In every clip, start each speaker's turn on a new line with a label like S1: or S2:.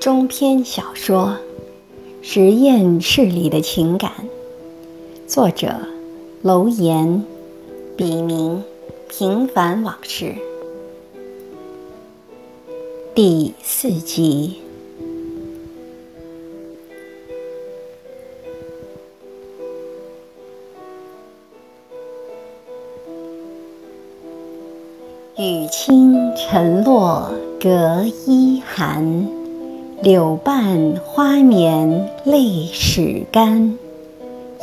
S1: 中篇小说《实验室里的情感》，作者楼岩，笔名平凡往事，第四集。雨轻晨落隔衣寒，柳瓣花眠泪始干。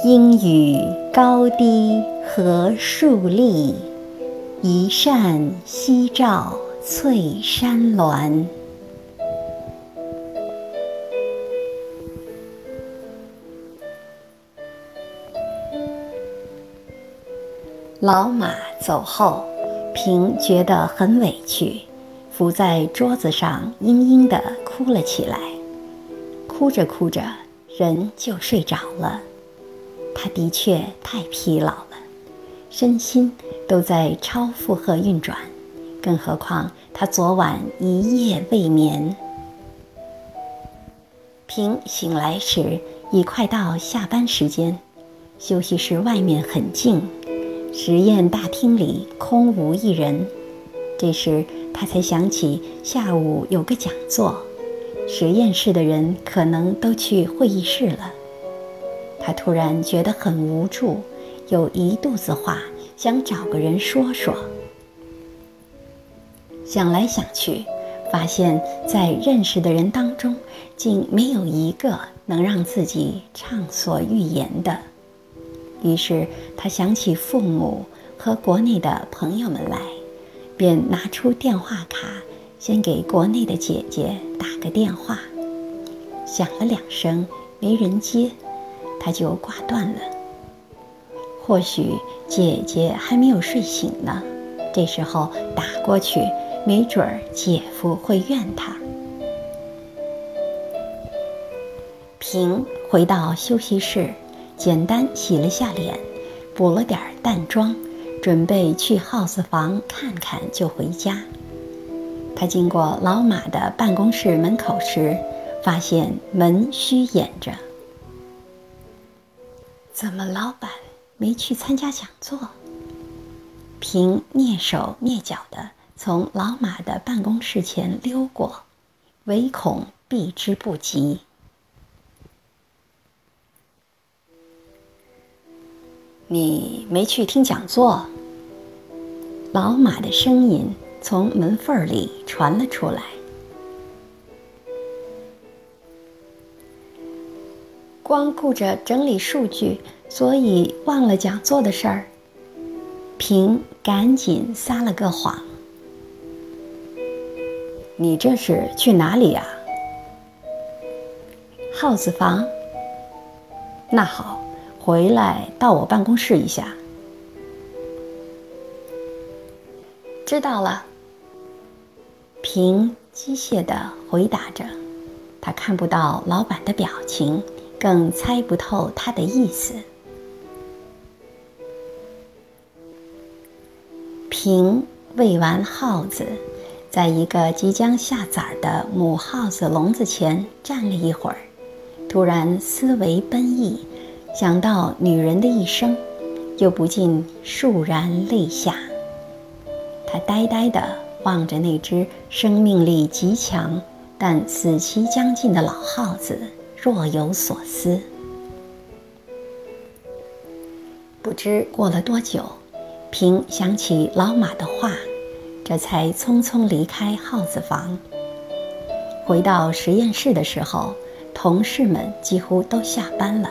S1: 阴雨高低何树立，一扇夕照翠山峦。老马走后。平觉得很委屈，伏在桌子上嘤嘤地哭了起来。哭着哭着，人就睡着了。他的确太疲劳了，身心都在超负荷运转，更何况他昨晚一夜未眠。平醒来时已快到下班时间，休息室外面很静。实验大厅里空无一人，这时他才想起下午有个讲座，实验室的人可能都去会议室了。他突然觉得很无助，有一肚子话想找个人说说。想来想去，发现在认识的人当中，竟没有一个能让自己畅所欲言的。于是他想起父母和国内的朋友们来，便拿出电话卡，先给国内的姐姐打个电话。响了两声，没人接，他就挂断了。或许姐姐还没有睡醒呢，这时候打过去，没准儿姐夫会怨他。平回到休息室。简单洗了下脸，补了点淡妆，准备去 house 房看看就回家。他经过老马的办公室门口时，发现门虚掩着。怎么老板没去参加讲座？平蹑手蹑脚地从老马的办公室前溜过，唯恐避之不及。你没去听讲座？老马的声音从门缝里传了出来。光顾着整理数据，所以忘了讲座的事儿。平赶紧撒了个谎。你这是去哪里呀？耗子房。那好。回来到我办公室一下。知道了。平机械的回答着，他看不到老板的表情，更猜不透他的意思。平喂完耗子，在一个即将下崽的母耗子笼子前站了一会儿，突然思维奔逸。想到女人的一生，又不禁潸然泪下。他呆呆地望着那只生命力极强但死期将近的老耗子，若有所思。不知过了多久，平想起老马的话，这才匆匆离开耗子房。回到实验室的时候，同事们几乎都下班了。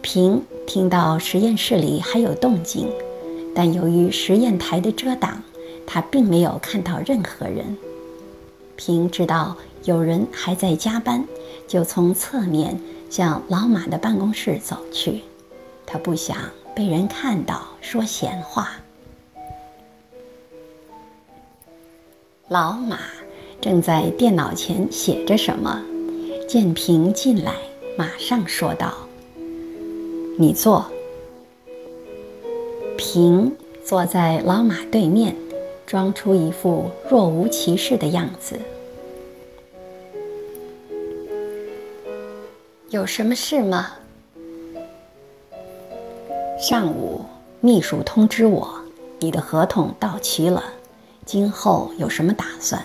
S1: 平听到实验室里还有动静，但由于实验台的遮挡，他并没有看到任何人。平知道有人还在加班，就从侧面向老马的办公室走去。他不想被人看到说闲话。老马正在电脑前写着什么，见平进来，马上说道。你坐。平坐在老马对面，装出一副若无其事的样子。有什么事吗？上午秘书通知我，你的合同到期了，今后有什么打算？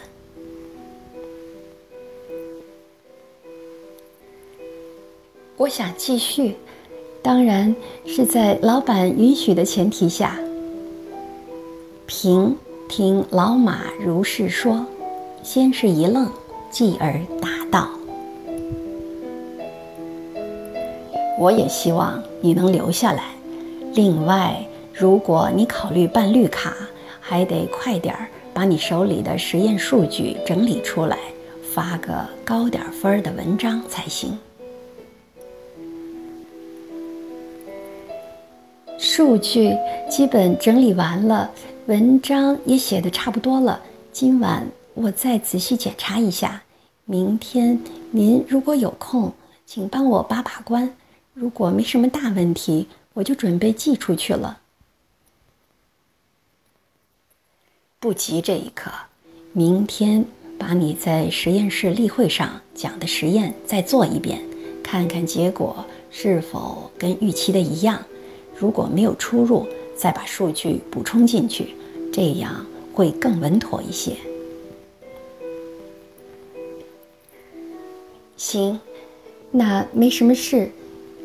S1: 我想继续，当然是在老板允许的前提下。平听老马如是说，先是一愣，继而答道：“我也希望你能留下来。”另外，如果你考虑办绿卡，还得快点儿把你手里的实验数据整理出来，发个高点分儿的文章才行。数据基本整理完了，文章也写的差不多了。今晚我再仔细检查一下。明天您如果有空，请帮我把把关。如果没什么大问题。我就准备寄出去了。不急这一刻，明天把你在实验室例会上讲的实验再做一遍，看看结果是否跟预期的一样。如果没有出入，再把数据补充进去，这样会更稳妥一些。行，那没什么事，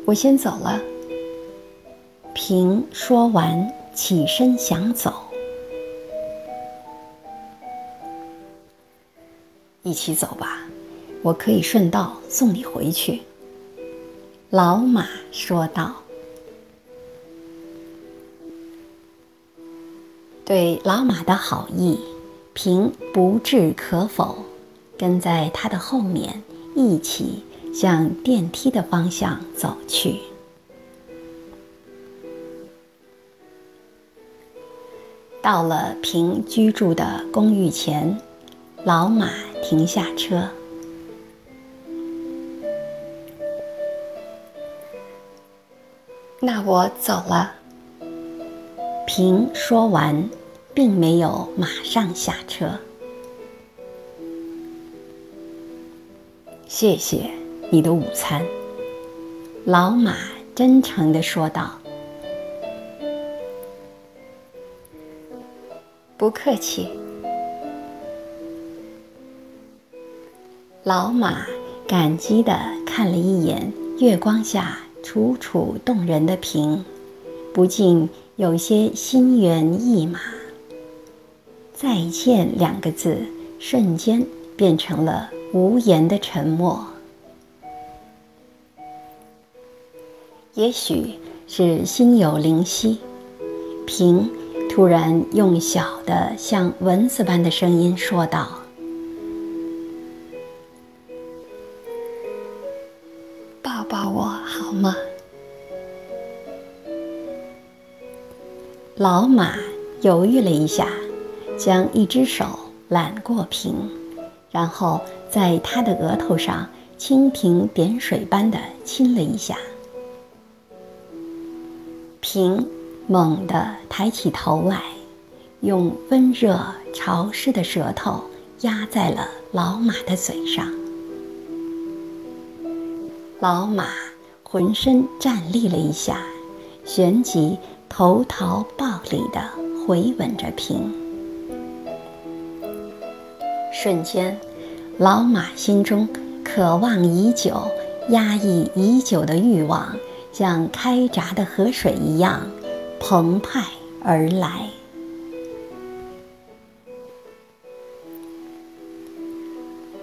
S1: 我先走了。平说完，起身想走。一起走吧，我可以顺道送你回去。”老马说道。对老马的好意，平不置可否，跟在他的后面，一起向电梯的方向走去。到了平居住的公寓前，老马停下车。那我走了。平说完，并没有马上下车。谢谢你的午餐，老马真诚地说道。不客气。老马感激地看了一眼月光下楚楚动人的瓶，不禁有些心猿意马。再见两个字，瞬间变成了无言的沉默。也许是心有灵犀，平。突然，用小的像蚊子般的声音说道：“抱抱我好吗？”老马犹豫了一下，将一只手揽过瓶，然后在他的额头上蜻蜓点水般的亲了一下。瓶。猛地抬起头来，用温热潮湿的舌头压在了老马的嘴上。老马浑身站立了一下，旋即投桃报李地回吻着平。瞬间，老马心中渴望已久、压抑已久的欲望，像开闸的河水一样。澎湃而来。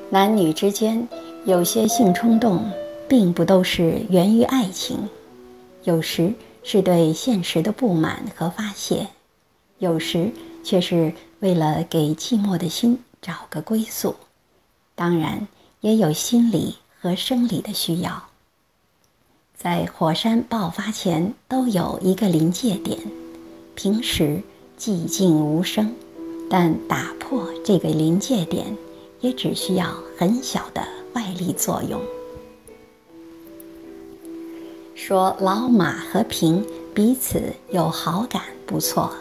S1: 男女之间有些性冲动，并不都是源于爱情，有时是对现实的不满和发泄，有时却是为了给寂寞的心找个归宿。当然，也有心理和生理的需要。在火山爆发前都有一个临界点，平时寂静无声，但打破这个临界点也只需要很小的外力作用。说老马和平彼此有好感不错，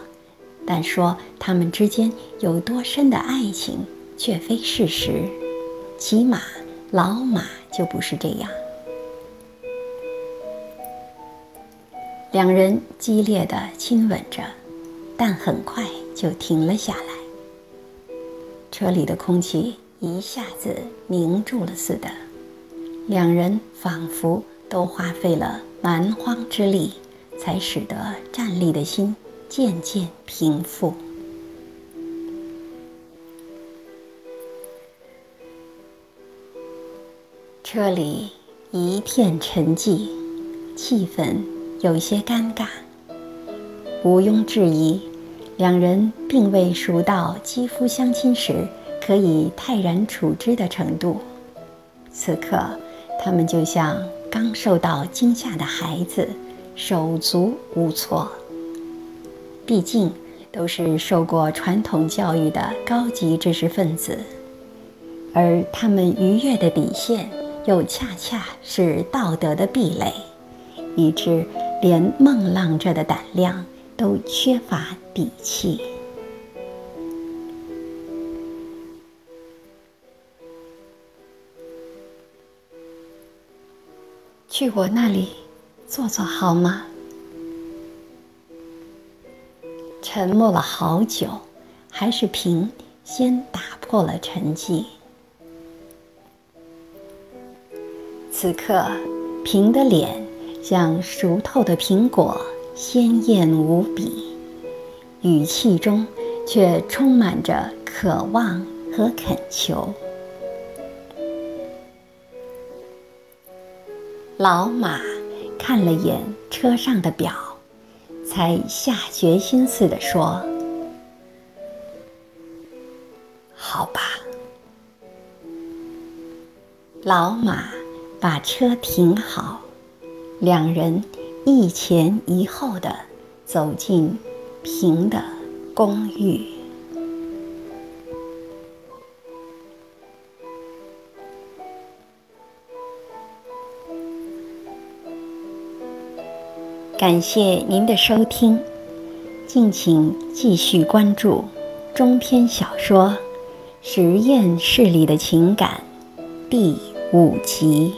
S1: 但说他们之间有多深的爱情却非事实起码老马就不是这样。两人激烈的亲吻着但很快就停了下来。车里的空气一下子凝住了似的两人仿佛都花费了蛮荒之力才使得战栗的心渐渐平复。车里一片沉寂，气氛有些尴尬。毋庸置疑，两人并未熟到肌肤相亲时可以泰然处之的程度。此刻，他们就像刚受到惊吓的孩子，手足无措。毕竟都是受过传统教育的高级知识分子，而他们逾越的底线。又恰恰是道德的壁垒，以致连梦浪着的胆量都缺乏底气。去我那里坐坐好吗？沉默了好久，还是平先打破了沉寂。此刻，平的脸像熟透的苹果，鲜艳无比，语气中却充满着渴望和恳求。老马看了眼车上的表，才下决心似的说：“好吧。”老马。把车停好，两人一前一后的走进平的公寓。感谢您的收听，敬请继续关注中篇小说《实验室里的情感》第五集。